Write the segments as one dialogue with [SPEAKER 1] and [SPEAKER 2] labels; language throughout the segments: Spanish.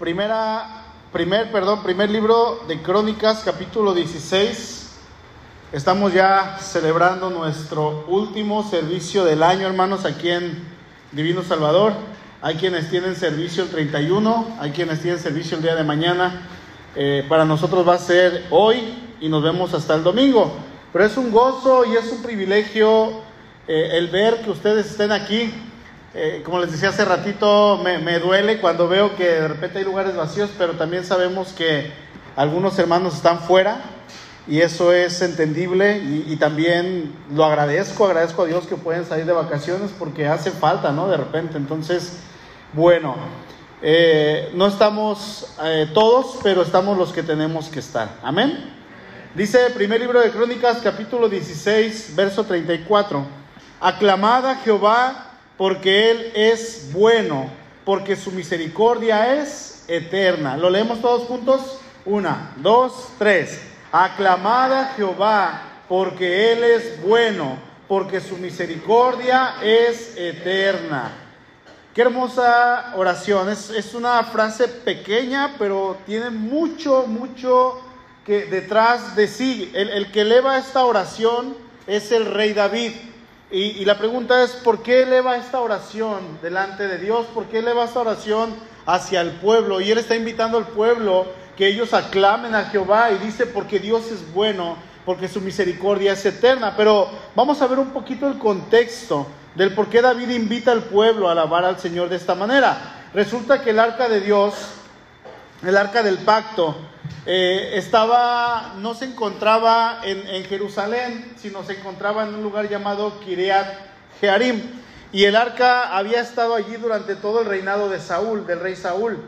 [SPEAKER 1] Primera, primer, perdón, primer libro de Crónicas, capítulo 16. Estamos ya celebrando nuestro último servicio del año, hermanos, aquí en Divino Salvador. Hay quienes tienen servicio el 31, hay quienes tienen servicio el día de mañana. Eh, para nosotros va a ser hoy y nos vemos hasta el domingo. Pero es un gozo y es un privilegio eh, el ver que ustedes estén aquí eh, como les decía hace ratito, me, duele cuando veo que de repente hay lugares vacíos, pero también sabemos que algunos hermanos están fuera y eso es entendible y, también lo agradezco, agradezco a Dios que pueden salir de vacaciones porque hace falta, ¿no? De repente, entonces, bueno, eh, no estamos eh, todos, pero estamos los que tenemos que estar. Amén. Dice el primer libro de Crónicas, capítulo 16, verso 34. aclamada Jehová porque Él es bueno, porque su misericordia es eterna. ¿Lo leemos todos juntos? Una, dos, tres. Aclamada Jehová, porque Él es bueno, porque su misericordia es eterna. Qué hermosa oración. Es, una frase pequeña, pero tiene mucho, mucho que detrás de sí. El, el que eleva esta oración es el rey David. Y, la pregunta es, ¿por qué eleva esta oración delante de Dios? ¿Por qué eleva esta oración hacia el pueblo? Y Él está invitando al pueblo que ellos aclamen a Jehová y dice, porque Dios es bueno, porque su misericordia es eterna. Pero vamos a ver un poquito el contexto del por qué David invita al pueblo a alabar al Señor de esta manera. Resulta que el arca de Dios, el arca del pacto, eh, estaba, no se encontraba en, Jerusalén, sino se encontraba en un lugar llamado Kireat Jearim. Y el arca había estado allí durante todo el reinado de Saúl, del rey Saúl.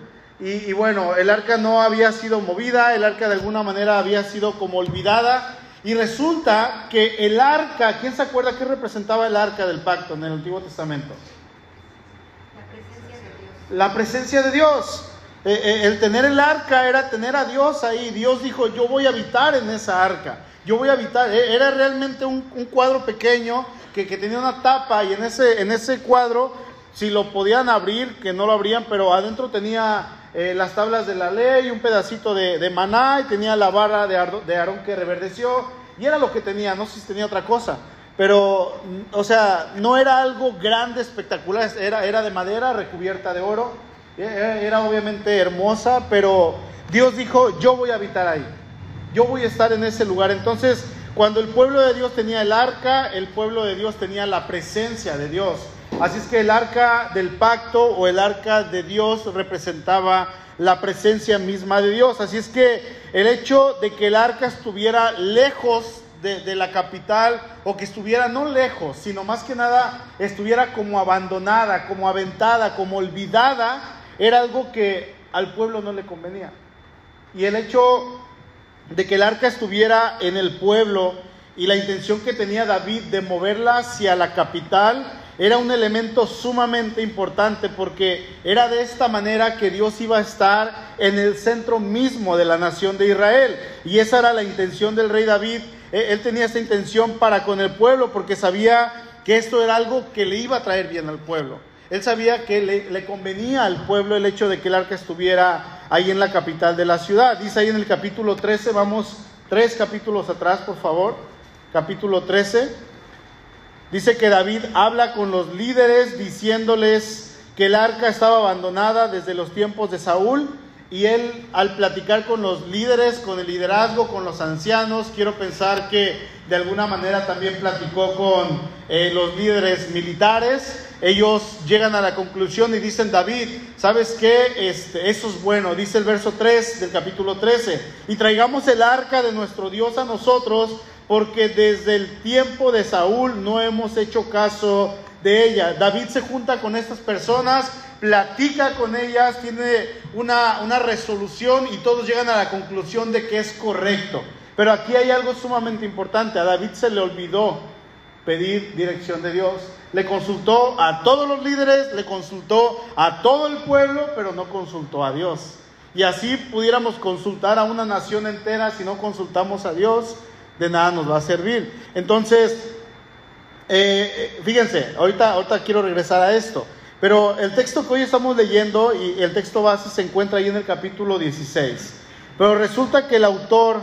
[SPEAKER 1] Y, y bueno, el arca no había sido movida, el arca de alguna manera había sido como olvidada. Y resulta que el arca, ¿quién se acuerda qué representaba el arca del pacto en el Antiguo Testamento?
[SPEAKER 2] La
[SPEAKER 1] presencia de Dios. La presencia de Dios. Eh, eh, el tener el arca era tener a Dios ahí. Dios dijo, yo voy a habitar en esa arca. Yo voy a habitar. E, era realmente un, cuadro pequeño que, tenía una tapa y en ese, en ese cuadro, si lo podían abrir, que no lo abrían, pero adentro tenía eh, las tablas de la ley, un pedacito de, maná y tenía la barra de, de Aarón que reverdeció. Y era lo que tenía, no sé si tenía otra cosa. Pero, mm, o sea, no era algo grande, espectacular. Era, era de madera recubierta de oro eh, eh, era obviamente hermosa, pero Dios dijo, yo voy a habitar ahí, yo voy a estar en ese lugar. Entonces, cuando el pueblo de Dios tenía el arca, el pueblo de Dios tenía la presencia de Dios. Así es que el arca del pacto o el arca de Dios representaba la presencia misma de Dios. Así es que el hecho de que el arca estuviera lejos de, la capital o que estuviera no lejos, sino más que nada estuviera como abandonada, como aventada, como olvidada, era algo que al pueblo no le convenía. Y el hecho de que el arca estuviera en el pueblo y la intención que tenía David de moverla hacia la capital era un elemento sumamente importante porque era de esta manera que Dios iba a estar en el centro mismo de la nación de Israel. Y esa era la intención del rey David. E, él tenía esta intención para con el pueblo porque sabía que esto era algo que le iba a traer bien al pueblo. Él sabía que le, convenía al pueblo el hecho de que el arca estuviera ahí en la capital de la ciudad. Dice ahí en el capítulo 13, vamos tres capítulos atrás, por favor. Capítulo 13. Dice que David habla con los líderes diciéndoles que el arca estaba abandonada desde los tiempos de Saúl y él al platicar con los líderes, con el liderazgo, con los ancianos, quiero pensar que de alguna manera también platicó con eh, los líderes militares ellos llegan a la conclusión y dicen, David, ¿sabes qué? Este, eso es bueno, dice el verso 3 del capítulo 13, y traigamos el arca de nuestro Dios a nosotros, porque desde el tiempo de Saúl no hemos hecho caso de ella. David se junta con estas personas, platica con ellas, tiene una, una resolución y todos llegan a la conclusión de que es correcto. Pero aquí hay algo sumamente importante, a David se le olvidó pedir dirección de Dios, le consultó a todos los líderes, le consultó a todo el pueblo, pero no consultó a Dios. Y así pudiéramos consultar a una nación entera, si no consultamos a Dios, de nada nos va a servir. Entonces, eh, eh, fíjense, ahorita, ahorita quiero regresar a esto, pero el texto que hoy estamos leyendo y el texto base se encuentra ahí en el capítulo 16. Pero resulta que el autor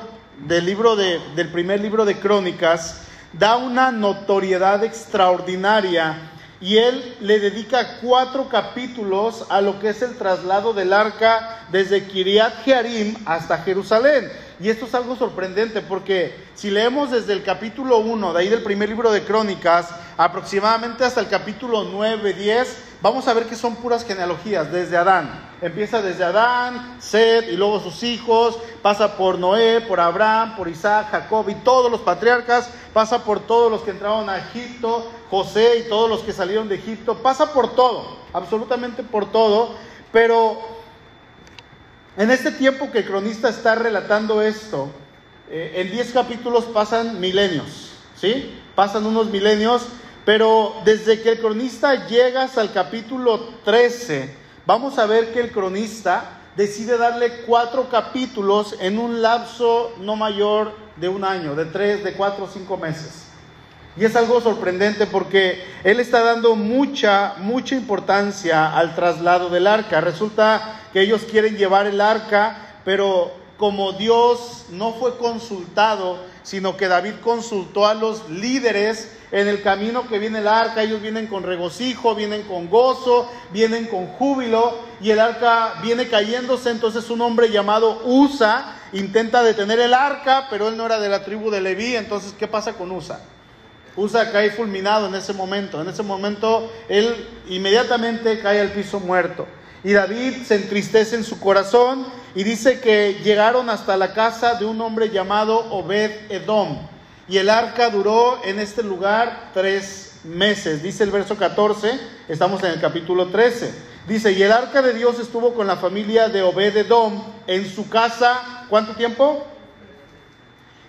[SPEAKER 1] del libro del primer libro de Crónicas, da una notoriedad extraordinaria y él le dedica cuatro capítulos a lo que es el traslado del arca desde Kiriat Jearim hasta Jerusalén. Y esto es algo sorprendente porque si leemos desde el capítulo 1, de ahí del primer libro de Crónicas, aproximadamente hasta el capítulo 9, 10, vamos a ver que son puras genealogías desde Adán. Empieza desde Adán, Seth y luego sus hijos, pasa por Noé, por Abraham, por Isaac, Jacob y todos los patriarcas, pasa por todos los que entraron a Egipto, José y todos los que salieron de Egipto, pasa por todo, absolutamente por todo, pero en este tiempo que el cronista está relatando esto, eh, en 10 capítulos pasan milenios, ¿sí? Pasan unos milenios pero desde que el cronista llega hasta el capítulo 13, vamos a ver que el cronista decide darle cuatro capítulos en un lapso no mayor de un año, de tres, de cuatro, cinco meses. Y es algo sorprendente porque él está dando mucha, mucha importancia al traslado del arca. Resulta que ellos quieren llevar el arca, pero como Dios no fue consultado, sino que David consultó a los líderes en el camino que viene el arca, ellos vienen con regocijo, vienen con gozo, vienen con júbilo, y el arca viene cayéndose. Entonces un hombre llamado Usa intenta detener el arca, pero él no era de la tribu de Leví. Entonces, ¿qué pasa con Usa? Usa cae fulminado en ese momento. En ese momento, él inmediatamente cae al piso muerto. Y David se entristece en su corazón y dice que llegaron hasta la casa de un hombre llamado Obed Edom. Y el arca duró en este lugar tres meses. Dice el verso 14, estamos en el capítulo 13. Dice, y el arca de Dios estuvo con la familia de Obed Edom en su casa, ¿cuánto tiempo?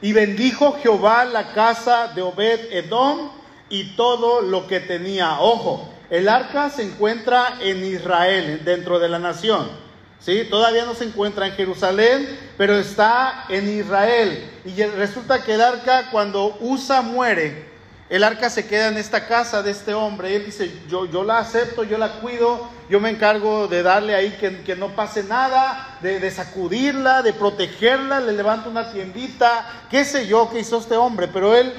[SPEAKER 1] Y bendijo Jehová la casa de Obed Edom y todo lo que tenía. Ojo, el arca se encuentra en Israel, dentro de la nación. ¿sí? Todavía no se encuentra en Jerusalén, pero está en Israel. Y resulta que el arca, cuando Usa muere, el arca se queda en esta casa de este hombre. él dice, yo, yo la acepto, yo la cuido, yo me encargo de darle ahí que, no pase nada, de, de, sacudirla, de protegerla, le levanto una tiendita, qué sé yo, qué hizo este hombre. Pero él,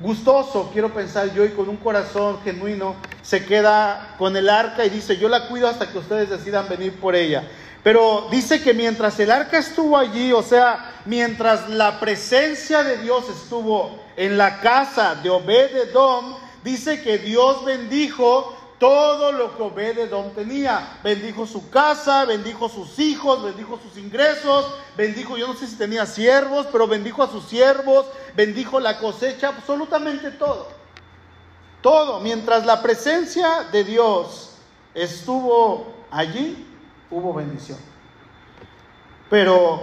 [SPEAKER 1] gustoso, quiero pensar yo, y con un corazón genuino, se queda con el arca y dice, yo la cuido hasta que ustedes decidan venir por ella. Pero dice que mientras el arca estuvo allí, o sea, mientras la presencia de Dios estuvo en la casa de Obededom, dice que Dios bendijo todo lo que Obededom tenía. Bendijo su casa, bendijo sus hijos, bendijo sus ingresos, bendijo, yo no sé si tenía siervos, pero bendijo a sus siervos, bendijo la cosecha, absolutamente todo. Todo, mientras la presencia de Dios estuvo allí, hubo bendición. Pero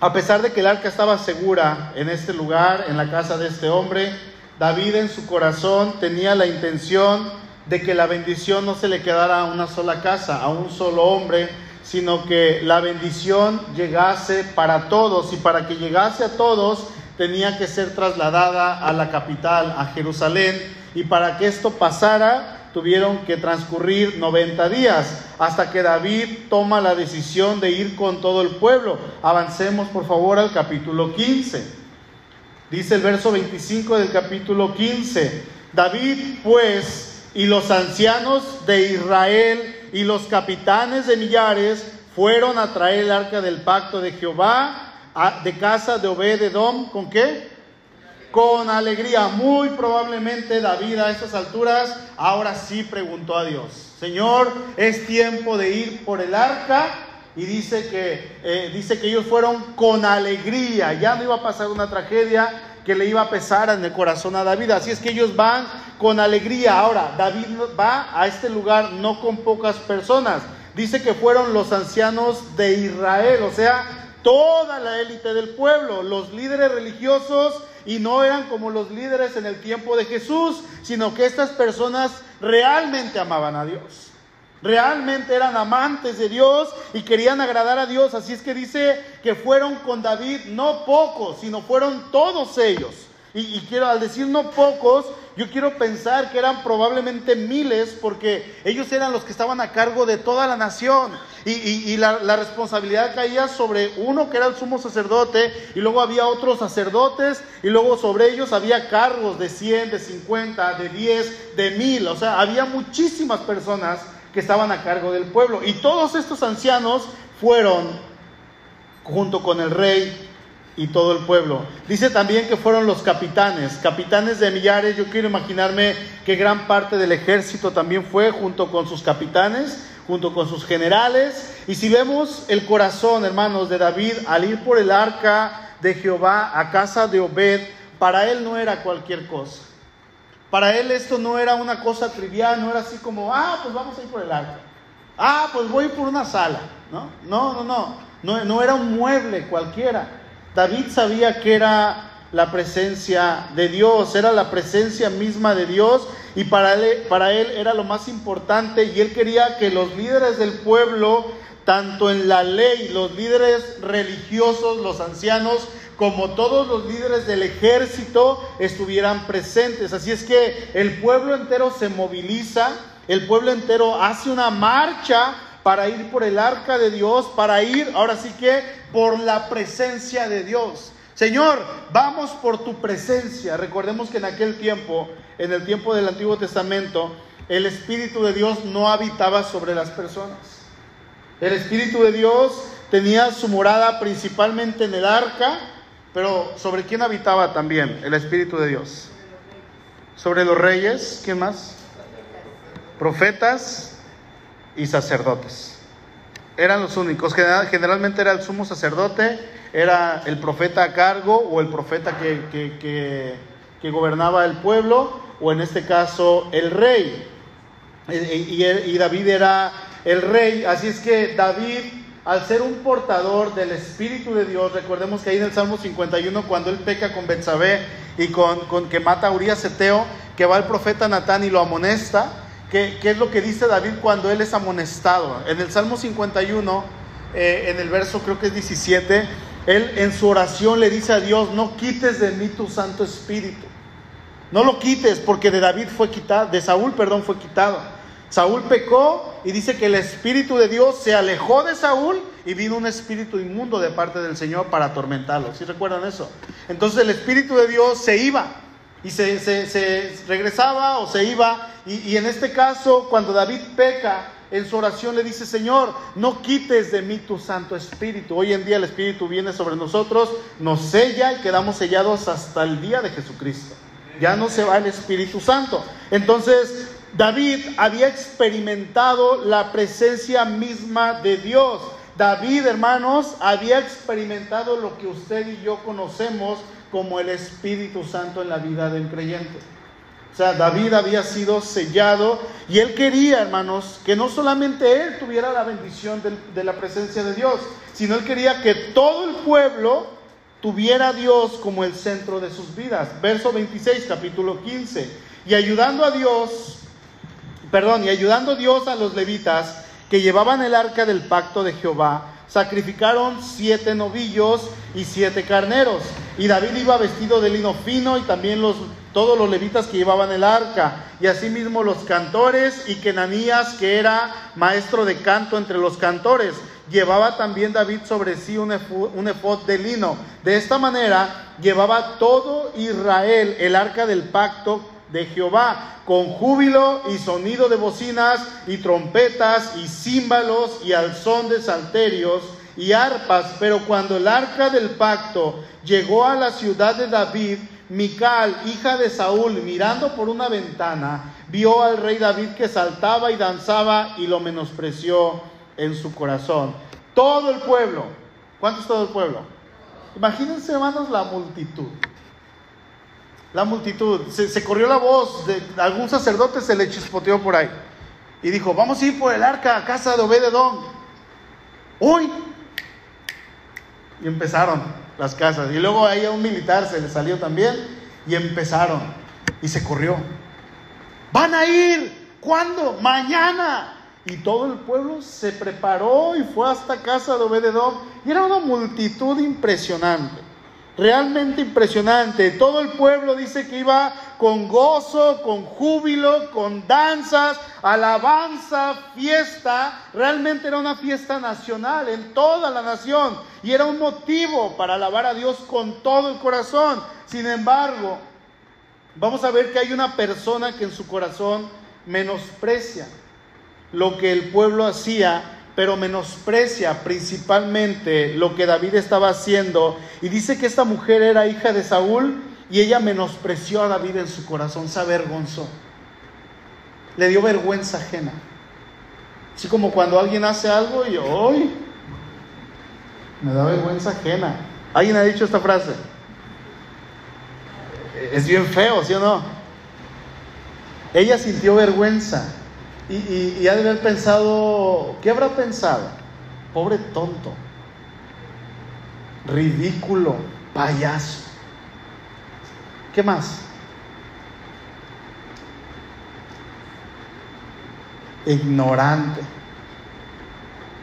[SPEAKER 1] a pesar de que el arca estaba segura en este lugar, en la casa de este hombre, David en su corazón tenía la intención de que la bendición no se le quedara a una sola casa, a un solo hombre, sino que la bendición llegase para todos y para que llegase a todos tenía que ser trasladada a la capital, a Jerusalén, y para que esto pasara tuvieron que transcurrir 90 días hasta que David toma la decisión de ir con todo el pueblo. Avancemos por favor al capítulo 15. Dice el verso 25 del capítulo 15, David pues y los ancianos de Israel y los capitanes de millares fueron a traer el arca del pacto de Jehová de casa de obed ¿con qué? con alegría. Muy probablemente David a estas alturas ahora sí preguntó a Dios, Señor, es tiempo de ir por el arca. Y dice que, eh, dice que ellos fueron con alegría, ya no iba a pasar una tragedia, que le iba a pesar en el corazón a David. Así es que ellos van con alegría. Ahora, David va a este lugar no con pocas personas. Dice que fueron los ancianos de Israel, o sea, toda la élite del pueblo, los líderes religiosos y no eran como los líderes en el tiempo de Jesús, sino que estas personas realmente amaban a Dios. Realmente eran amantes de Dios y querían agradar a Dios. Así es que dice que fueron con David no pocos, sino fueron todos ellos. Y, quiero al decir no pocos, yo quiero pensar que eran probablemente miles porque ellos eran los que estaban a cargo de toda la nación y, la, la, responsabilidad caía sobre uno que era el sumo sacerdote y luego había otros sacerdotes y luego sobre ellos había cargos de 100, de 50, de 10, de mil. O sea, había muchísimas personas que estaban a cargo del pueblo y todos estos ancianos fueron junto con el rey y todo el pueblo. Dice también que fueron los capitanes, capitanes de millares. Yo quiero imaginarme que gran parte del ejército también fue junto con sus capitanes, junto con sus generales. Y si vemos el corazón, hermanos, de David al ir por el arca de Jehová a casa de Obed, para él no era cualquier cosa. Para él esto no era una cosa trivial, no era así como, ah, pues vamos a ir por el arca. Ah, pues voy por una sala, ¿no? No, no, no. No, no era un mueble cualquiera. David sabía que era la presencia de Dios, era la presencia misma de Dios y para él, para él era lo más importante y él quería que los líderes del pueblo, tanto en la ley, los líderes religiosos, los ancianos, como todos los líderes del ejército estuvieran presentes. Así es que el pueblo entero se moviliza, el pueblo entero hace una marcha para ir por el arca de Dios, para ir, ahora sí que, por la presencia de Dios. Señor, vamos por tu presencia. Recordemos que en aquel tiempo, en el tiempo del Antiguo Testamento, el Espíritu de Dios no habitaba sobre las personas. El Espíritu de Dios tenía su morada principalmente en el arca, pero ¿sobre quién habitaba también el Espíritu de Dios? Sobre los reyes, ¿quién más? Profetas, y sacerdotes. Eran los únicos. Generalmente era el sumo sacerdote, era el profeta a cargo o el profeta que, que, gobernaba el pueblo o en este caso el rey. Y, David era el rey. Así es que David, al ser un portador del Espíritu de Dios, recordemos que ahí en el Salmo 51, cuando él peca con Betsabé y con, que mata a Urias Eteo, que va el profeta Natán y lo amonesta, ¿Qué, es lo que dice David cuando él es amonestado? En el Salmo 51, eh, en el verso creo que es 17, él en su oración le dice a Dios, no quites de mí tu Santo Espíritu. No lo quites porque de David fue quitado, de Saúl, perdón, fue quitado. Saúl pecó y dice que el Espíritu de Dios se alejó de Saúl y vino un espíritu inmundo de parte del Señor para atormentarlo. ¿Sí recuerdan eso? Entonces el Espíritu de Dios se iba y se, regresaba o se iba. Y, y en este caso, cuando David peca, en su oración le dice, Señor, no quites de mí tu Santo Espíritu. Hoy en día el Espíritu viene sobre nosotros, nos sella y quedamos sellados hasta el día de Jesucristo. Ya no se va el Espíritu Santo. Entonces, David había experimentado la presencia misma de Dios. David, hermanos, había experimentado lo que usted y yo conocemos como el Espíritu Santo en la vida del creyente. O sea, David había sido sellado y él quería, hermanos, que no solamente él tuviera la bendición de, la presencia de Dios, sino él quería que todo el pueblo tuviera a Dios como el centro de sus vidas. Verso 26, capítulo 15. Y ayudando a Dios, perdón, y ayudando a Dios a los levitas, que llevaban el arca del pacto de Jehová, sacrificaron siete novillos y siete carneros. Y David iba vestido de lino fino y también los, todos los levitas que llevaban el arca. Y asimismo los cantores y Kenanías, que era maestro de canto entre los cantores. Llevaba también David sobre sí un un efod de lino. De esta manera llevaba todo Israel el arca del pacto de Jehová, con júbilo y sonido de bocinas y trompetas y címbalos y alzón de salterios y arpas. Pero cuando el arca del pacto llegó a la ciudad de David, Mical, hija de Saúl, mirando por una ventana, vio al rey David que saltaba y danzaba y lo menospreció en su corazón. Todo el pueblo, ¿cuánto es todo el pueblo? Imagínense, hermanos, la multitud la multitud. Se, corrió la voz, de, algún sacerdote se le chispoteó por ahí. Y dijo, vamos a ir por el arca a casa de Obededón. Hoy. Y empezaron las casas. Y luego ahí a un militar se le salió también. Y empezaron. Y se corrió. Van a ir. ¿Cuándo? Mañana. Y todo el pueblo se preparó y fue hasta casa de Obededón. Y era una multitud impresionante realmente impresionante. Todo el pueblo dice que iba con gozo, con júbilo, con danzas, alabanza, fiesta. Realmente era una fiesta nacional en toda la nación y era un motivo para alabar a Dios con todo el corazón. Sin embargo, vamos a ver que hay una persona que en su corazón menosprecia lo que el pueblo hacía pero menosprecia principalmente lo que David estaba haciendo y dice que esta mujer era hija de Saúl y ella menospreció a David en su corazón, se avergonzó, le dio vergüenza ajena. Así como cuando alguien hace algo y hoy me da vergüenza ajena. ¿Alguien ha dicho esta frase? Es bien feo, ¿sí o no? Ella sintió vergüenza y, ha de haber pensado, ¿qué habrá pensado? Pobre tonto, ridículo, payaso. ¿Qué más? Ignorante.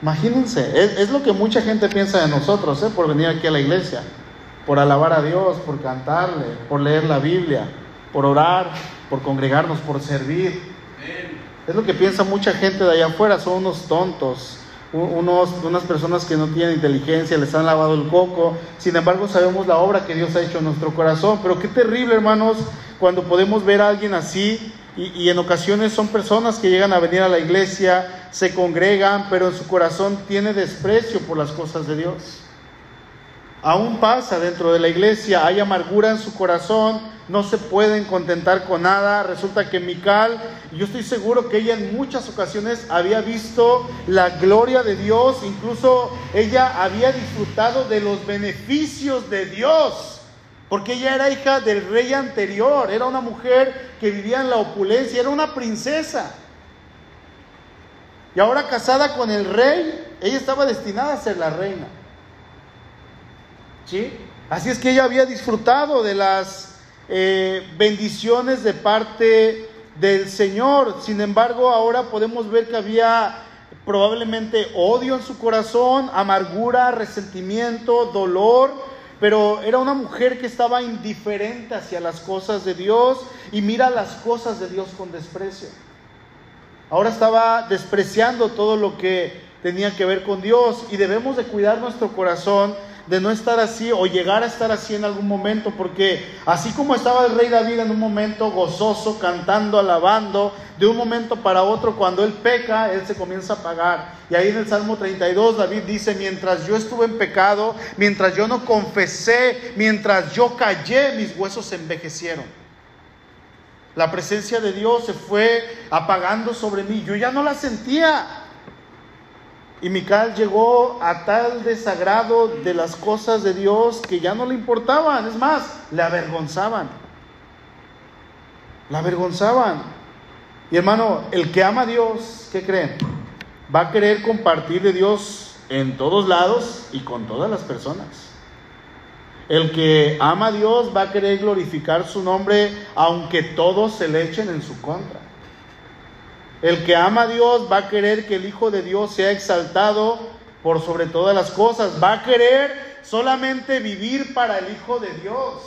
[SPEAKER 1] Imagínense, es, lo que mucha gente piensa de nosotros, ¿eh? por venir aquí a la iglesia, por alabar a Dios, por cantarle, por leer la Biblia, por orar, por congregarnos, por servir. Es lo que piensa mucha gente de allá afuera, son unos tontos, unos, unas personas que no tienen inteligencia, les han lavado el coco. Sin embargo, sabemos la obra que Dios ha hecho en nuestro corazón. Pero qué terrible, hermanos, cuando podemos ver a alguien así y, y, en ocasiones son personas que llegan a venir a la iglesia, se congregan, pero en su corazón tiene desprecio por las cosas de Dios. Aún pasa dentro de la iglesia, hay amargura en su corazón, no se pueden contentar con nada. Resulta que Mical, yo estoy seguro que ella en muchas ocasiones había visto la gloria de Dios, incluso ella había disfrutado de los beneficios de Dios, porque ella era hija del rey anterior, era una mujer que vivía en la opulencia, era una princesa. Y ahora casada con el rey, ella estaba destinada a ser la reina. Así es que ella había disfrutado de las eh, bendiciones de parte del Señor. Sin embargo, ahora podemos ver que había probablemente odio en su corazón, amargura, resentimiento, dolor, pero era una mujer que estaba indiferente hacia las cosas de Dios y mira las cosas de Dios con desprecio. Ahora estaba despreciando todo lo que tenía que ver con Dios y debemos de cuidar nuestro corazón de no estar así o llegar a estar así en algún momento, porque así como estaba el rey David en un momento gozoso, cantando, alabando, de un momento para otro, cuando él peca, él se comienza a pagar. Y ahí en el Salmo 32 David dice, mientras yo estuve en pecado, mientras yo no confesé, mientras yo callé, mis huesos se envejecieron. La presencia de Dios se fue apagando sobre mí, yo ya no la sentía. Y Mical llegó a tal desagrado de las cosas de Dios que ya no le importaban, es más, le avergonzaban. Le avergonzaban. Y hermano, el que ama a Dios, ¿qué creen? Va a querer compartir de Dios en todos lados y con todas las personas. El que ama a Dios va a querer glorificar su nombre aunque todos se le echen en su contra. El que ama a Dios va a querer que el Hijo de Dios sea exaltado por sobre todas las cosas. Va a querer solamente vivir para el Hijo de Dios.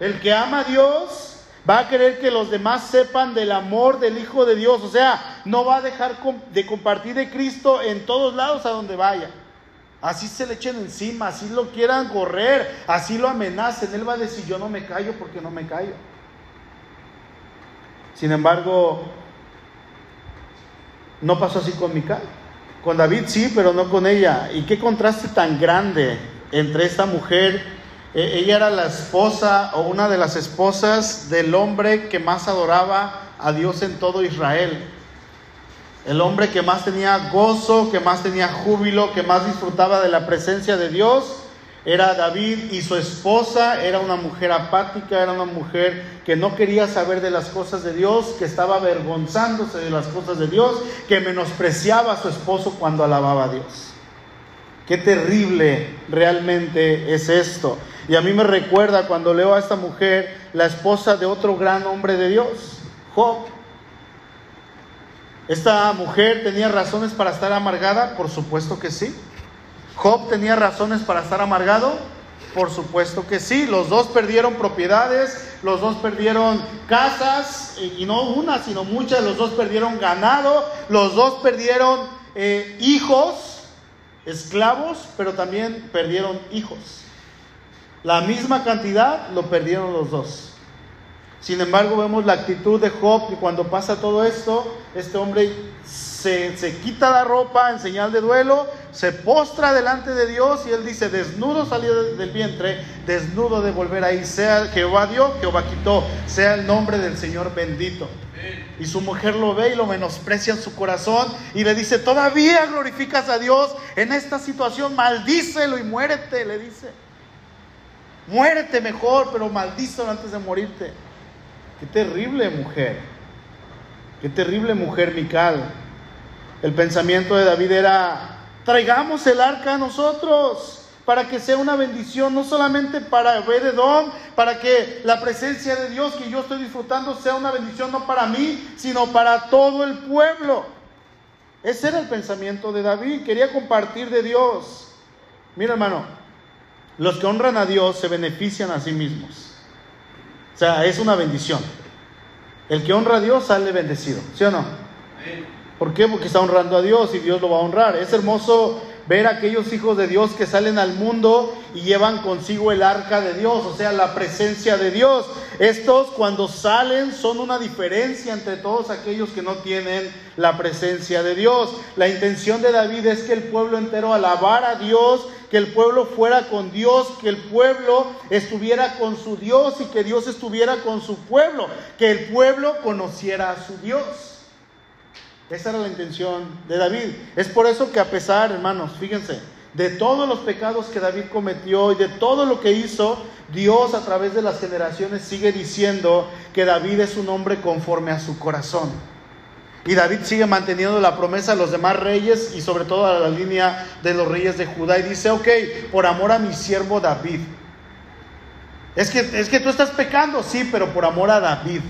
[SPEAKER 1] El que ama a Dios va a querer que los demás sepan del amor del Hijo de Dios. O sea, no va a dejar de compartir de Cristo en todos lados a donde vaya. Así se le echen encima, así lo quieran correr, así lo amenacen. Él va a decir, yo no me callo porque no me callo. Sin embargo, no pasó así con Mical. Con David sí, pero no con ella. Y qué contraste tan grande entre esta mujer. Eh, ella era la esposa o una de las esposas del hombre que más adoraba a Dios en todo Israel. El hombre que más tenía gozo, que más tenía júbilo, que más disfrutaba de la presencia de Dios era David y su esposa era una mujer apática, era una mujer que no quería saber de las cosas de Dios, que estaba avergonzándose de las cosas de Dios, que menospreciaba a su esposo cuando alababa a Dios. Qué terrible realmente es esto. Y a mí me recuerda cuando leo a esta mujer, la esposa de otro gran hombre de Dios, Job. ¿Esta mujer tenía razones para estar amargada? Por supuesto que sí. ¿Job tenía razones para estar amargado? Por supuesto que sí. Los dos perdieron propiedades, los dos perdieron casas, y no una, sino muchas. Los dos perdieron ganado, los dos perdieron eh, hijos, esclavos, pero también perdieron hijos. La misma cantidad lo perdieron los dos. Sin embargo, vemos la actitud de Job y cuando pasa todo esto, este hombre se, se, quita la ropa en señal de duelo se postra delante de Dios y él dice, desnudo salió del vientre, desnudo de volver ahí, sea Jehová Dios Jehová quitó, sea el nombre del Señor bendito. Y su mujer lo ve y lo menosprecia en su corazón y le dice, todavía glorificas a Dios en esta situación, maldícelo y muérete, le dice. Muérete mejor, pero maldícelo antes de morirte. Qué terrible mujer. Qué terrible mujer, Mical. El pensamiento de David era Traigamos el arca a nosotros para que sea una bendición, no solamente para Edom, para que la presencia de Dios que yo estoy disfrutando sea una bendición no para mí, sino para todo el pueblo. Ese era el pensamiento de David, quería compartir de Dios. Mira hermano, los que honran a Dios se benefician a sí mismos. O sea, es una bendición. El que honra a Dios sale bendecido, ¿sí o no? Amén. ¿Por qué? Porque está honrando a Dios y Dios lo va a honrar. Es hermoso ver a aquellos hijos de Dios que salen al mundo y llevan consigo el arca de Dios, o sea, la presencia de Dios. Estos cuando salen son una diferencia entre todos aquellos que no tienen la presencia de Dios. La intención de David es que el pueblo entero alabara a Dios, que el pueblo fuera con Dios, que el pueblo estuviera con su Dios y que Dios estuviera con su pueblo, que el pueblo conociera a su Dios. Esa era la intención de David. Es por eso que a pesar, hermanos, fíjense, de todos los pecados que David cometió y de todo lo que hizo, Dios a través de las generaciones sigue diciendo que David es un hombre conforme a su corazón. Y David sigue manteniendo la promesa a los demás reyes y sobre todo a la línea de los reyes de Judá. Y dice, ok, por amor a mi siervo David. Es que, es que tú estás pecando, sí, pero por amor a David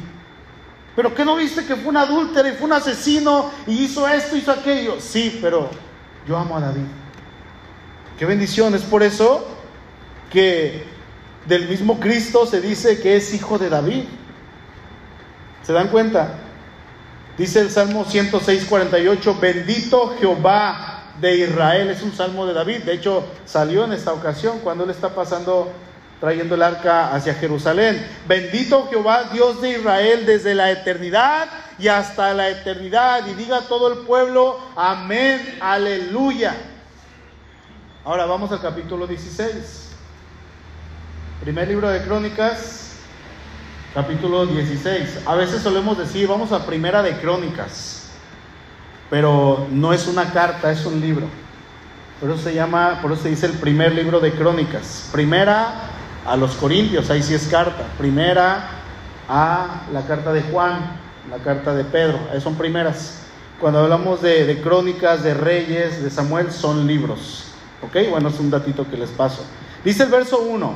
[SPEAKER 1] pero ¿qué no viste que fue un adúltero y fue un asesino y hizo esto, hizo aquello? Sí, pero yo amo a David. Qué bendición, es por eso que del mismo Cristo se dice que es hijo de David. ¿Se dan cuenta? Dice el Salmo 106, 48, bendito Jehová de Israel, es un salmo de David, de hecho salió en esta ocasión cuando él está pasando trayendo el arca hacia Jerusalén. Bendito Jehová, Dios de Israel, desde la eternidad y hasta la eternidad. Y diga todo el pueblo, amén, aleluya. Ahora vamos al capítulo 16. Primer libro de Crónicas, capítulo 16. A veces solemos decir, vamos a primera de Crónicas, pero no es una carta, es un libro. Por eso se llama, por eso se dice el primer libro de Crónicas. Primera a los Corintios, ahí sí es carta. Primera a la carta de Juan, la carta de Pedro, ahí son primeras. Cuando hablamos de, de crónicas, de reyes, de Samuel, son libros. ¿Ok? Bueno, es un datito que les paso. Dice el verso 1,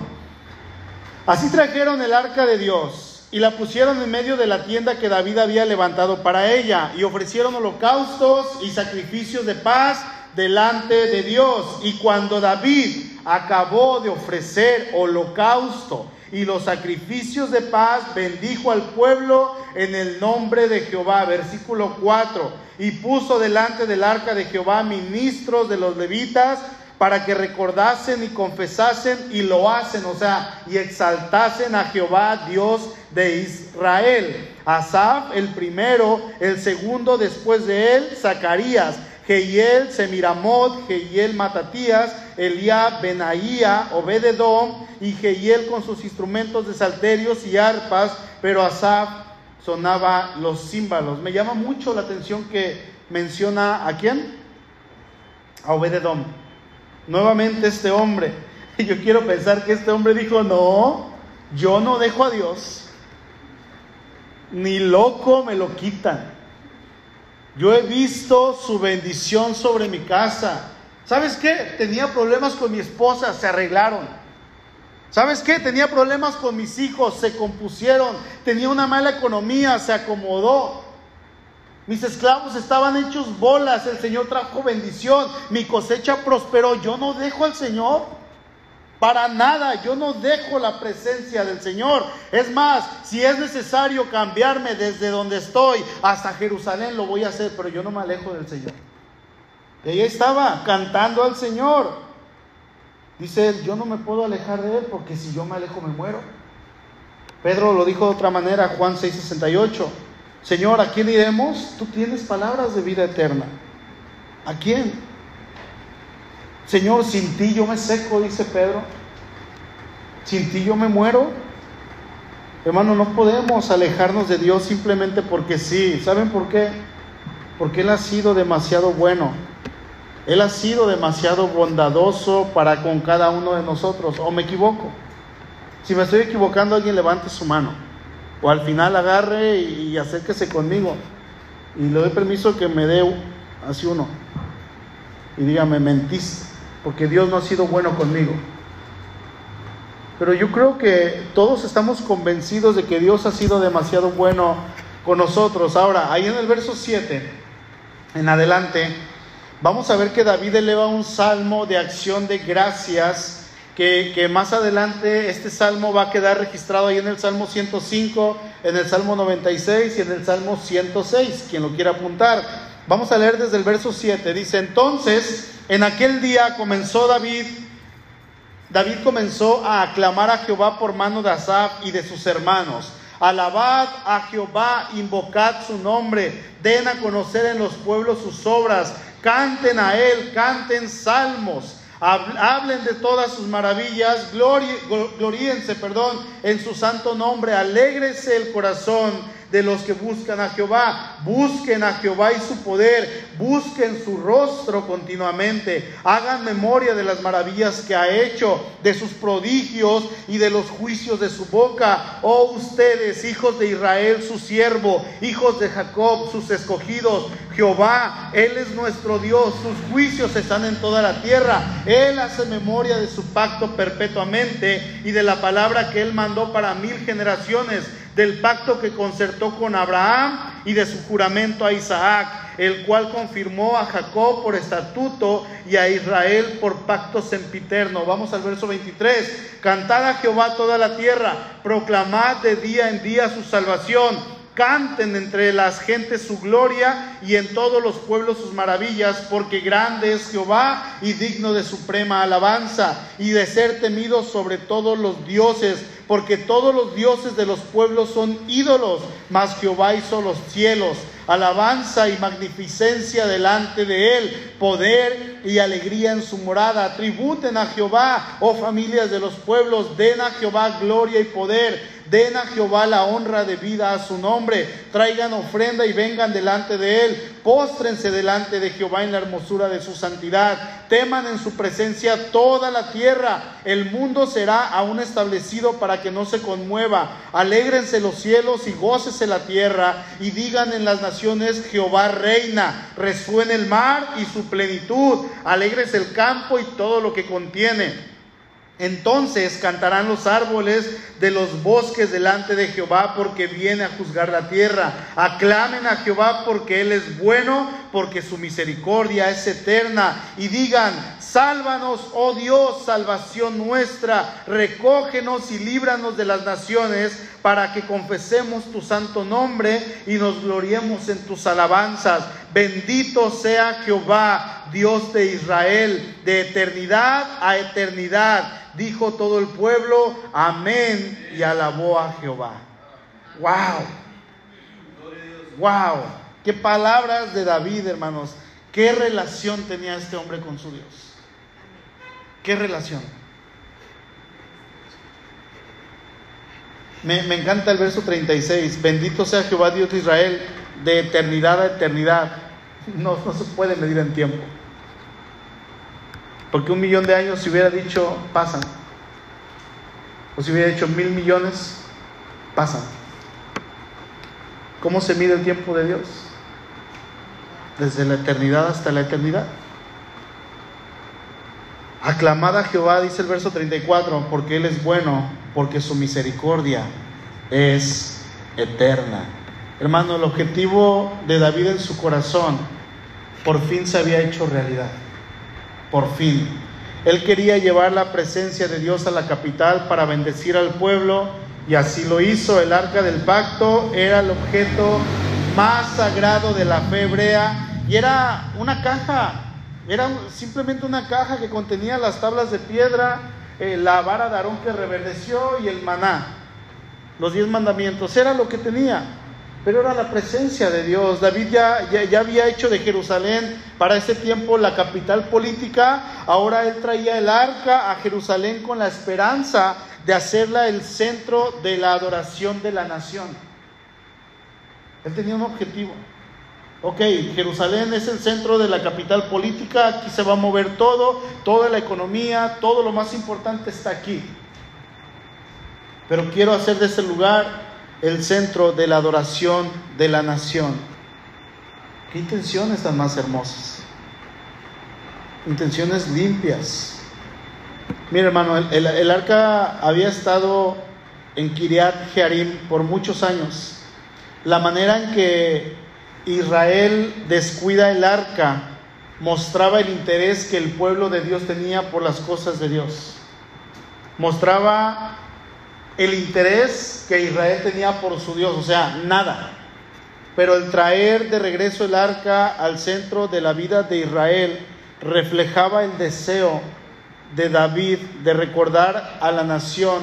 [SPEAKER 1] así trajeron el arca de Dios y la pusieron en medio de la tienda que David había levantado para ella y ofrecieron holocaustos y sacrificios de paz delante de Dios. Y cuando David acabó de ofrecer holocausto y los sacrificios de paz, bendijo al pueblo en el nombre de Jehová. Versículo 4. Y puso delante del arca de Jehová ministros de los levitas para que recordasen y confesasen y lo hacen, o sea, y exaltasen a Jehová, Dios de Israel. Asaf, el primero, el segundo después de él, Zacarías Jehiel, Semiramot, Jehiel Matatías, Eliab, Benaía, Obededom y Jehiel con sus instrumentos de salterios y arpas, pero Asaf sonaba los címbalos. Me llama mucho la atención que menciona a quién? A Obededom. Nuevamente este hombre. Yo quiero pensar que este hombre dijo, no, yo no dejo a Dios. Ni loco me lo quitan. Yo he visto su bendición sobre mi casa. ¿Sabes qué? Tenía problemas con mi esposa, se arreglaron. ¿Sabes qué? Tenía problemas con mis hijos, se compusieron. Tenía una mala economía, se acomodó. Mis esclavos estaban hechos bolas, el Señor trajo bendición, mi cosecha prosperó. Yo no dejo al Señor. Para nada, yo no dejo la presencia del Señor. Es más, si es necesario cambiarme desde donde estoy hasta Jerusalén, lo voy a hacer, pero yo no me alejo del Señor. Ella estaba cantando al Señor. Dice él, yo no me puedo alejar de él porque si yo me alejo me muero. Pedro lo dijo de otra manera, Juan 6:68. Señor, ¿a quién iremos? Tú tienes palabras de vida eterna. ¿A quién? Señor, sin ti yo me seco, dice Pedro. Sin ti yo me muero. Hermano, no podemos alejarnos de Dios simplemente porque sí. ¿Saben por qué? Porque Él ha sido demasiado bueno. Él ha sido demasiado bondadoso para con cada uno de nosotros. ¿O me equivoco? Si me estoy equivocando, alguien levante su mano. O al final agarre y acérquese conmigo. Y le doy permiso que me dé así uno. Y dígame, mentiste porque Dios no ha sido bueno conmigo. Pero yo creo que todos estamos convencidos de que Dios ha sido demasiado bueno con nosotros. Ahora, ahí en el verso 7, en adelante, vamos a ver que David eleva un salmo de acción de gracias. Que, más adelante este salmo va a quedar registrado ahí en el Salmo 105, en el Salmo 96 y en el Salmo 106, quien lo quiera apuntar. Vamos a leer desde el verso 7. Dice, entonces, en aquel día comenzó David, David comenzó a aclamar a Jehová por mano de Asaf y de sus hermanos. Alabad a Jehová, invocad su nombre, den a conocer en los pueblos sus obras, canten a él, canten salmos, hablen de todas sus maravillas, gloríense, perdón, en su santo nombre, alégrese el corazón de los que buscan a Jehová. Busquen a Jehová y su poder, busquen su rostro continuamente. Hagan memoria de las maravillas que ha hecho, de sus prodigios y de los juicios de su boca. Oh ustedes, hijos de Israel, su siervo, hijos de Jacob, sus escogidos. Jehová, Él es nuestro Dios, sus juicios están en toda la tierra. Él hace memoria de su pacto perpetuamente y de la palabra que Él mandó para mil generaciones del pacto que concertó con Abraham y de su juramento a Isaac, el cual confirmó a Jacob por estatuto y a Israel por pacto sempiterno. Vamos al verso 23. Cantad a Jehová toda la tierra, proclamad de día en día su salvación canten entre las gentes su gloria y en todos los pueblos sus maravillas, porque grande es Jehová y digno de suprema alabanza y de ser temido sobre todos los dioses, porque todos los dioses de los pueblos son ídolos, mas Jehová hizo los cielos. Alabanza y magnificencia delante de él, poder y alegría en su morada. Tributen a Jehová, oh familias de los pueblos, den a Jehová gloria y poder Den a Jehová la honra debida a su nombre. Traigan ofrenda y vengan delante de él. Póstrense delante de Jehová en la hermosura de su santidad. Teman en su presencia toda la tierra. El mundo será aún establecido para que no se conmueva. Alégrense los cielos y gócese la tierra. Y digan en las naciones, Jehová reina. Resuene el mar y su plenitud. Alégrese el campo y todo lo que contiene entonces cantarán los árboles de los bosques delante de Jehová porque viene a juzgar la tierra. Aclamen a Jehová porque Él es bueno, porque su misericordia es eterna. Y digan, sálvanos, oh Dios, salvación nuestra, recógenos y líbranos de las naciones para que confesemos tu santo nombre y nos gloriemos en tus alabanzas. Bendito sea Jehová, Dios de Israel, de eternidad a eternidad. Dijo todo el pueblo, amén, y alabó a Jehová. Wow. Wow. Qué palabras de David, hermanos. ¿Qué relación tenía este hombre con su Dios? ¿Qué relación? Me, encanta el verso 36. Bendito sea Jehová Dios de Israel, de eternidad a eternidad. No, no se puede medir en tiempo. Porque un millón de años, si hubiera dicho, pasan. O si hubiera dicho mil millones, pasan. ¿Cómo se mide el tiempo de Dios? Desde la eternidad hasta la eternidad. Aclamada Jehová, dice el verso 34, porque Él es bueno, porque su misericordia es eterna. Hermano, el objetivo de David en su corazón por fin se había hecho realidad. Por fin. Él quería llevar la presencia de Dios a la capital para bendecir al pueblo y así lo hizo. El arca del pacto era el objeto más sagrado de la fe hebrea y era una caja era simplemente una caja que contenía las tablas de piedra, eh, la vara de Aarón que reverdeció y el maná, los diez mandamientos. Era lo que tenía, pero era la presencia de Dios. David ya, ya había hecho de Jerusalén para ese tiempo la capital política, ahora él traía el arca a Jerusalén con la esperanza de hacerla el centro de la adoración de la nación. Él tenía un objetivo. Ok, Jerusalén es el centro de la capital política, aquí se va a mover todo, toda la economía, todo lo más importante está aquí. Pero quiero hacer de este lugar el centro de la adoración de la nación. ¿Qué intenciones tan más hermosas? Intenciones limpias. Mira hermano, el, arca había estado en Kiriat Jearim por muchos años. La manera en que Israel descuida el arca, mostraba el interés que el pueblo de Dios tenía por las cosas de Dios. Mostraba el interés que Israel tenía por su Dios, o sea, nada. Pero el traer de regreso el arca al centro de la vida de Israel reflejaba el deseo de David de recordar a la nación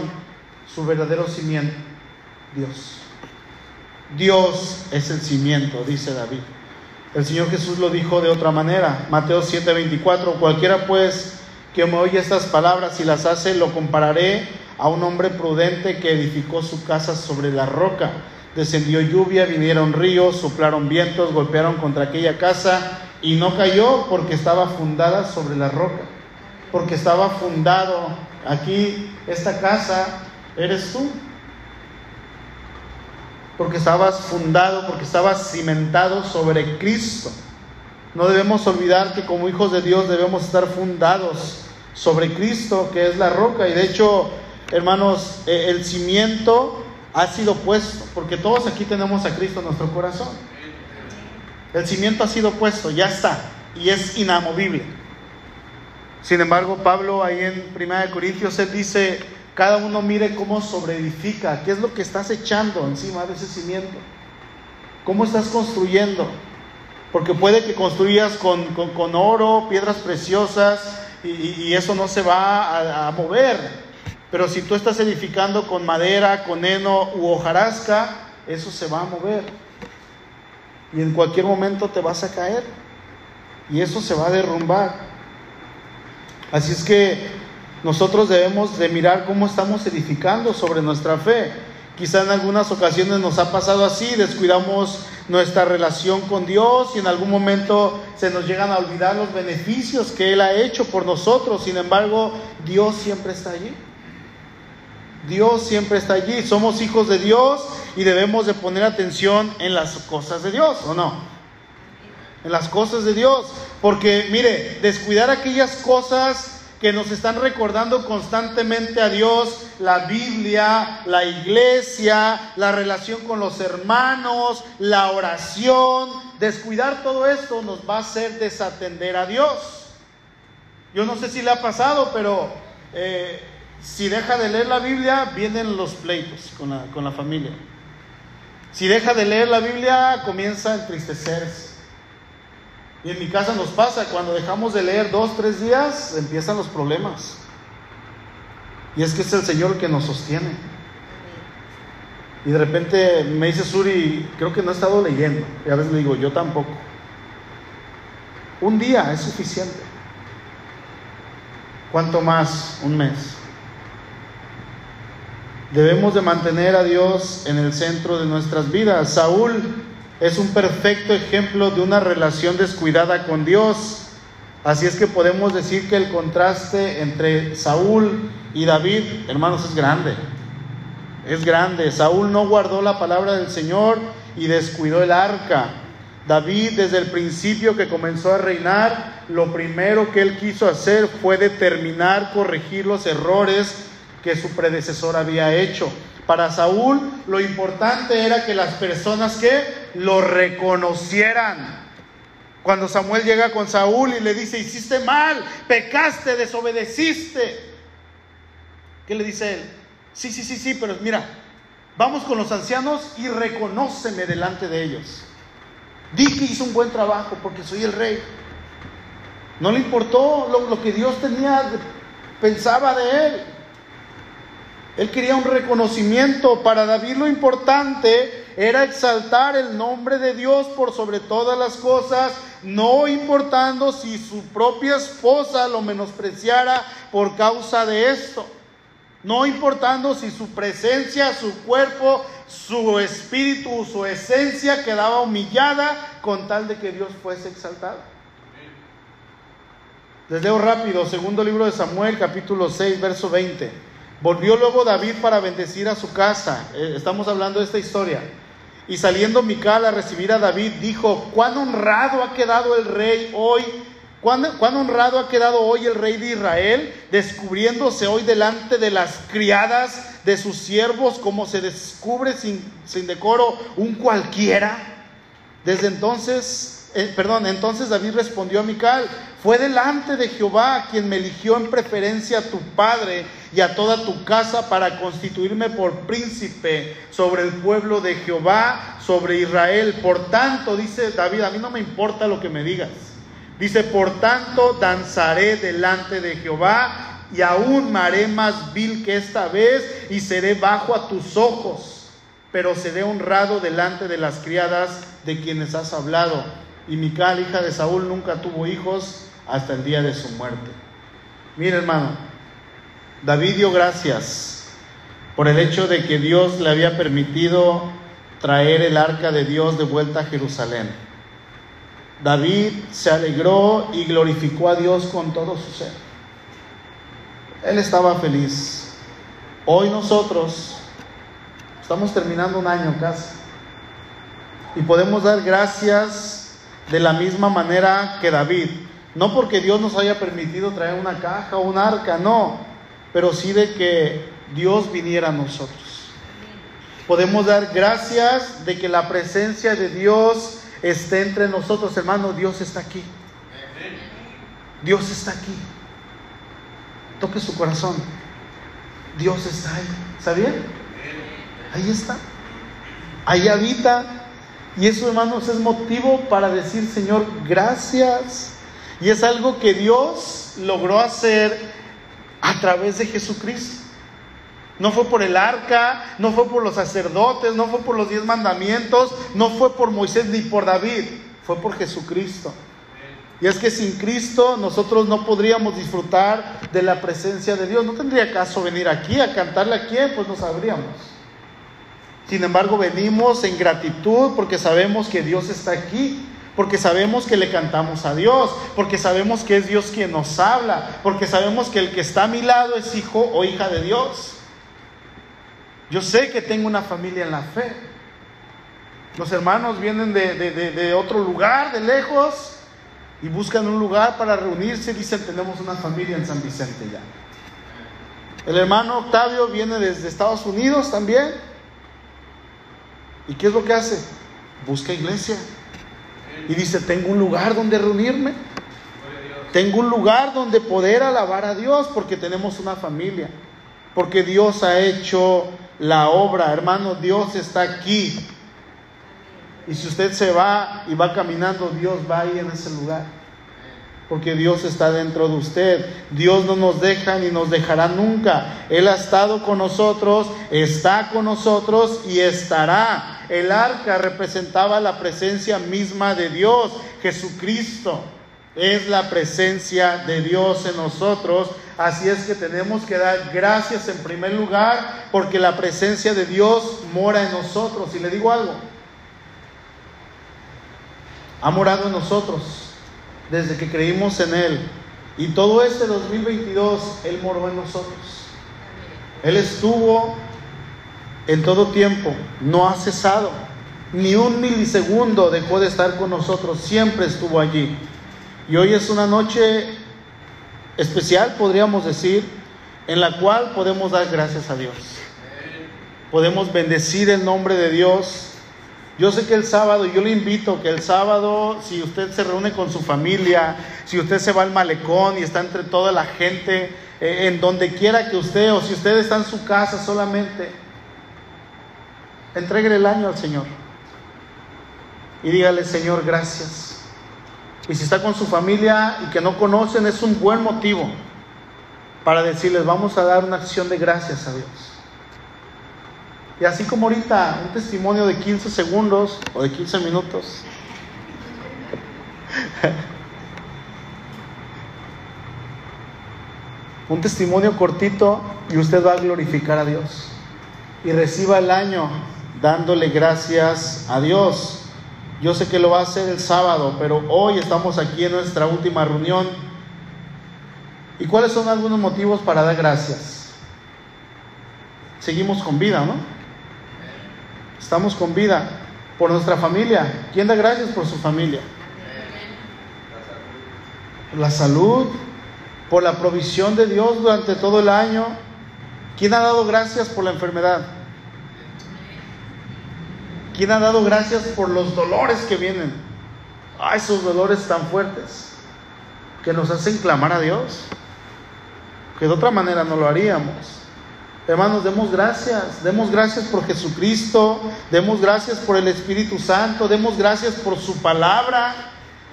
[SPEAKER 1] su verdadero cimiento, Dios. Dios es el cimiento, dice David. El Señor Jesús lo dijo de otra manera. Mateo 7:24, cualquiera pues que me oye estas palabras y las hace, lo compararé a un hombre prudente que edificó su casa sobre la roca. Descendió lluvia, vinieron ríos, soplaron vientos, golpearon contra aquella casa y no cayó porque estaba fundada sobre la roca, porque estaba fundado aquí esta casa, eres tú, porque estabas fundado, porque estabas cimentado sobre Cristo. No debemos olvidar que como hijos de Dios debemos estar fundados sobre Cristo, que es la roca. Y de hecho, hermanos, e, el cimiento ha sido puesto, porque todos aquí tenemos a Cristo en nuestro corazón. El cimiento ha sido puesto, ya está, y es inamovible. Sin embargo, Pablo ahí en de Corintios, él dice, cada uno mire cómo sobreedifica, qué es lo que estás echando encima de ese cimiento, cómo estás construyendo. Porque puede que construyas con, oro, piedras preciosas, y, eso no se va a mover. Pero si tú estás edificando con madera, con heno u hojarasca, eso se va a mover. Y en cualquier momento te vas a caer. Y eso se va a derrumbar. Así es que nosotros debemos de mirar cómo estamos edificando sobre nuestra fe. Quizá en algunas ocasiones nos ha pasado así, descuidamos nuestra relación con Dios y en algún momento se nos llegan a olvidar los beneficios que Él ha hecho por nosotros. Sin embargo, Dios siempre está allí. Dios siempre está allí. Somos hijos de Dios y debemos de poner atención en las cosas de Dios, ¿o no? En las cosas de Dios. Porque mire, descuidar aquellas cosas que nos están recordando constantemente a Dios, la Biblia, la iglesia, la relación con los hermanos, la oración. Descuidar todo esto nos va a hacer desatender a Dios. Yo no sé si le ha pasado, pero eh, si deja de leer la Biblia, vienen los pleitos con la familia. Si deja de leer la Biblia, comienza a entristecerse. Y en mi casa nos pasa, cuando dejamos de leer dos, tres días, empiezan los problemas. Y es que es el Señor que nos sostiene. Y de repente me dice Suri, creo que no he estado leyendo. Y a veces le digo, yo tampoco. Un día es suficiente. ¿Cuánto más? Un mes. Debemos de mantener a Dios en el centro de nuestras vidas. Saúl es un perfecto ejemplo de una relación descuidada con Dios. Así es que podemos decir que el contraste entre Saúl y David, hermanos, es grande. Es grande. Saúl no guardó la palabra del Señor y descuidó el arca. David, desde el principio que comenzó a reinar, lo primero que él quiso hacer fue determinar, corregir los errores que su predecesor había hecho. Para Saúl, lo importante era que las personas que lo reconocieran. Cuando Samuel llega con Saúl y le dice, hiciste mal, pecaste, desobedeciste. ¿Qué le dice él? Sí, sí, sí, sí, pero mira, vamos con los ancianos y reconóceme delante de ellos. Di que hice un buen trabajo porque soy el rey. No le importó lo, lo que Dios tenía, pensaba de él. Él quería un reconocimiento. Para David lo importante era exaltar el nombre de Dios por sobre todas las cosas, no importando si su propia esposa lo menospreciara por causa de esto. No importando si su presencia, su cuerpo, su espíritu, su esencia quedaba humillada con tal de que Dios fuese exaltado. Les leo rápido, segundo libro de Samuel, capítulo 6, verso 20. Volvió luego David para bendecir a su casa. Eh, estamos hablando de esta historia. Y saliendo Mical a recibir a David, dijo, cuán honrado ha quedado el rey hoy, ¿Cuán, cuán honrado ha quedado hoy el rey de Israel, descubriéndose hoy delante de las criadas de sus siervos, como se descubre sin, sin decoro un cualquiera. Desde entonces eh, perdón, entonces David respondió a Mical, fue delante de Jehová quien me eligió en preferencia a tu padre y a toda tu casa para constituirme por príncipe sobre el pueblo de Jehová, sobre Israel. Por tanto, dice David, a mí no me importa lo que me digas. Dice, por tanto, danzaré delante de Jehová y aún me haré más vil que esta vez y seré bajo a tus ojos, pero seré honrado delante de las criadas de quienes has hablado y Mical, hija de Saúl, nunca tuvo hijos hasta el día de su muerte. Mira, hermano, David dio gracias por el hecho de que Dios le había permitido traer el arca de Dios de vuelta a Jerusalén. David se alegró y glorificó a Dios con todo su ser. Él estaba feliz. Hoy nosotros estamos terminando un año casi y podemos dar gracias de la misma manera que David. No porque Dios nos haya permitido traer una caja o un arca, no, pero sí de que Dios viniera a nosotros. Podemos dar gracias de que la presencia de Dios esté entre nosotros, hermano. Dios está aquí. Dios está aquí. Toque su corazón. Dios está ahí. bien Ahí está. Ahí habita y eso, hermanos, es motivo para decir, Señor, gracias. Y es algo que Dios logró hacer a través de Jesucristo. No fue por el arca, no fue por los sacerdotes, no fue por los diez mandamientos, no fue por Moisés ni por David, fue por Jesucristo. Y es que sin Cristo nosotros no podríamos disfrutar de la presencia de Dios. No tendría caso venir aquí a cantarle a quién, pues no sabríamos. Sin embargo, venimos en gratitud porque sabemos que Dios está aquí, porque sabemos que le cantamos a Dios, porque sabemos que es Dios quien nos habla, porque sabemos que el que está a mi lado es hijo o hija de Dios. Yo sé que tengo una familia en la fe. Los hermanos vienen de, otro lugar, de lejos, y buscan un lugar para reunirse. Dicen, tenemos una familia en San Vicente ya. El hermano Octavio viene desde Estados Unidos también ¿Y qué es lo que hace? Busca iglesia. Y dice, tengo un lugar donde reunirme. Tengo un lugar donde poder alabar a Dios porque tenemos una familia. Porque Dios ha hecho la obra, hermano, Dios está aquí. Y si usted se va y va caminando, Dios va ahí en ese lugar porque Dios está dentro de usted. Dios no nos deja ni nos dejará nunca. Él ha estado con nosotros, está con nosotros y estará. El arca representaba la presencia misma de Dios. Jesucristo es la presencia de Dios en nosotros. Así es que tenemos que dar gracias en primer lugar porque la presencia de Dios mora en nosotros. Y le digo algo, ha morado en nosotros desde que creímos en Él. Y todo este 2022 Él moró en nosotros. Él estuvo en todo tiempo, no ha cesado. Ni un milisegundo dejó de estar con nosotros, siempre estuvo allí. Y hoy es una noche especial, podríamos decir, en la cual podemos dar gracias a Dios. Podemos bendecir el nombre de Dios yo sé que el sábado, yo le invito que el sábado, si usted se reúne con su familia, si usted se va al malecón y está entre toda la gente, eh, en donde quiera que usted, o si usted está en su casa solamente, entregue el año al Señor. Y dígale, Señor, gracias. Y si está con su familia y que no conocen, es un buen motivo para decirles, vamos a dar una acción de gracias a Dios. Y así como ahorita un testimonio de 15 segundos o de 15 minutos. un testimonio cortito y usted va a glorificar a Dios. Y reciba el año dándole gracias a Dios. Yo sé que lo va a hacer el sábado, pero hoy estamos aquí en nuestra última reunión. ¿Y cuáles son algunos motivos para dar gracias? Seguimos con vida, ¿no? estamos con vida, por nuestra familia. ¿Quién da gracias por su familia? La salud, por la provisión de Dios durante todo el año. ¿Quién ha dado gracias por la enfermedad? ¿Quién ha dado gracias por los dolores que vienen? Ah, esos dolores tan fuertes que nos hacen clamar a Dios, que de otra manera no lo haríamos. Hermanos, demos gracias, demos gracias por Jesucristo, demos gracias por el Espíritu Santo, demos gracias por su palabra,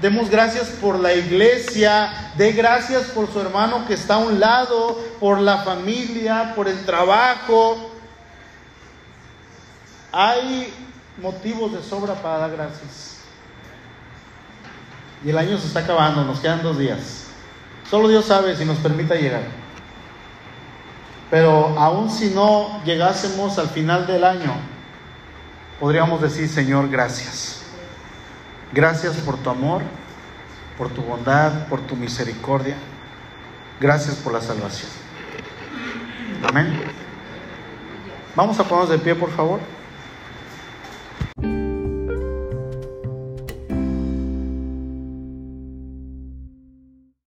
[SPEAKER 1] demos gracias por la iglesia, De gracias por su hermano que está a un lado, por la familia, por el trabajo. Hay motivos de sobra para dar gracias. Y el año se está acabando, nos quedan dos días. Solo Dios sabe si nos permita llegar. Pero aún si no llegásemos al final del año, podríamos decir, Señor, gracias. Gracias por tu amor, por tu bondad, por tu misericordia. Gracias por la salvación. Amén. Vamos a ponernos de pie, por favor.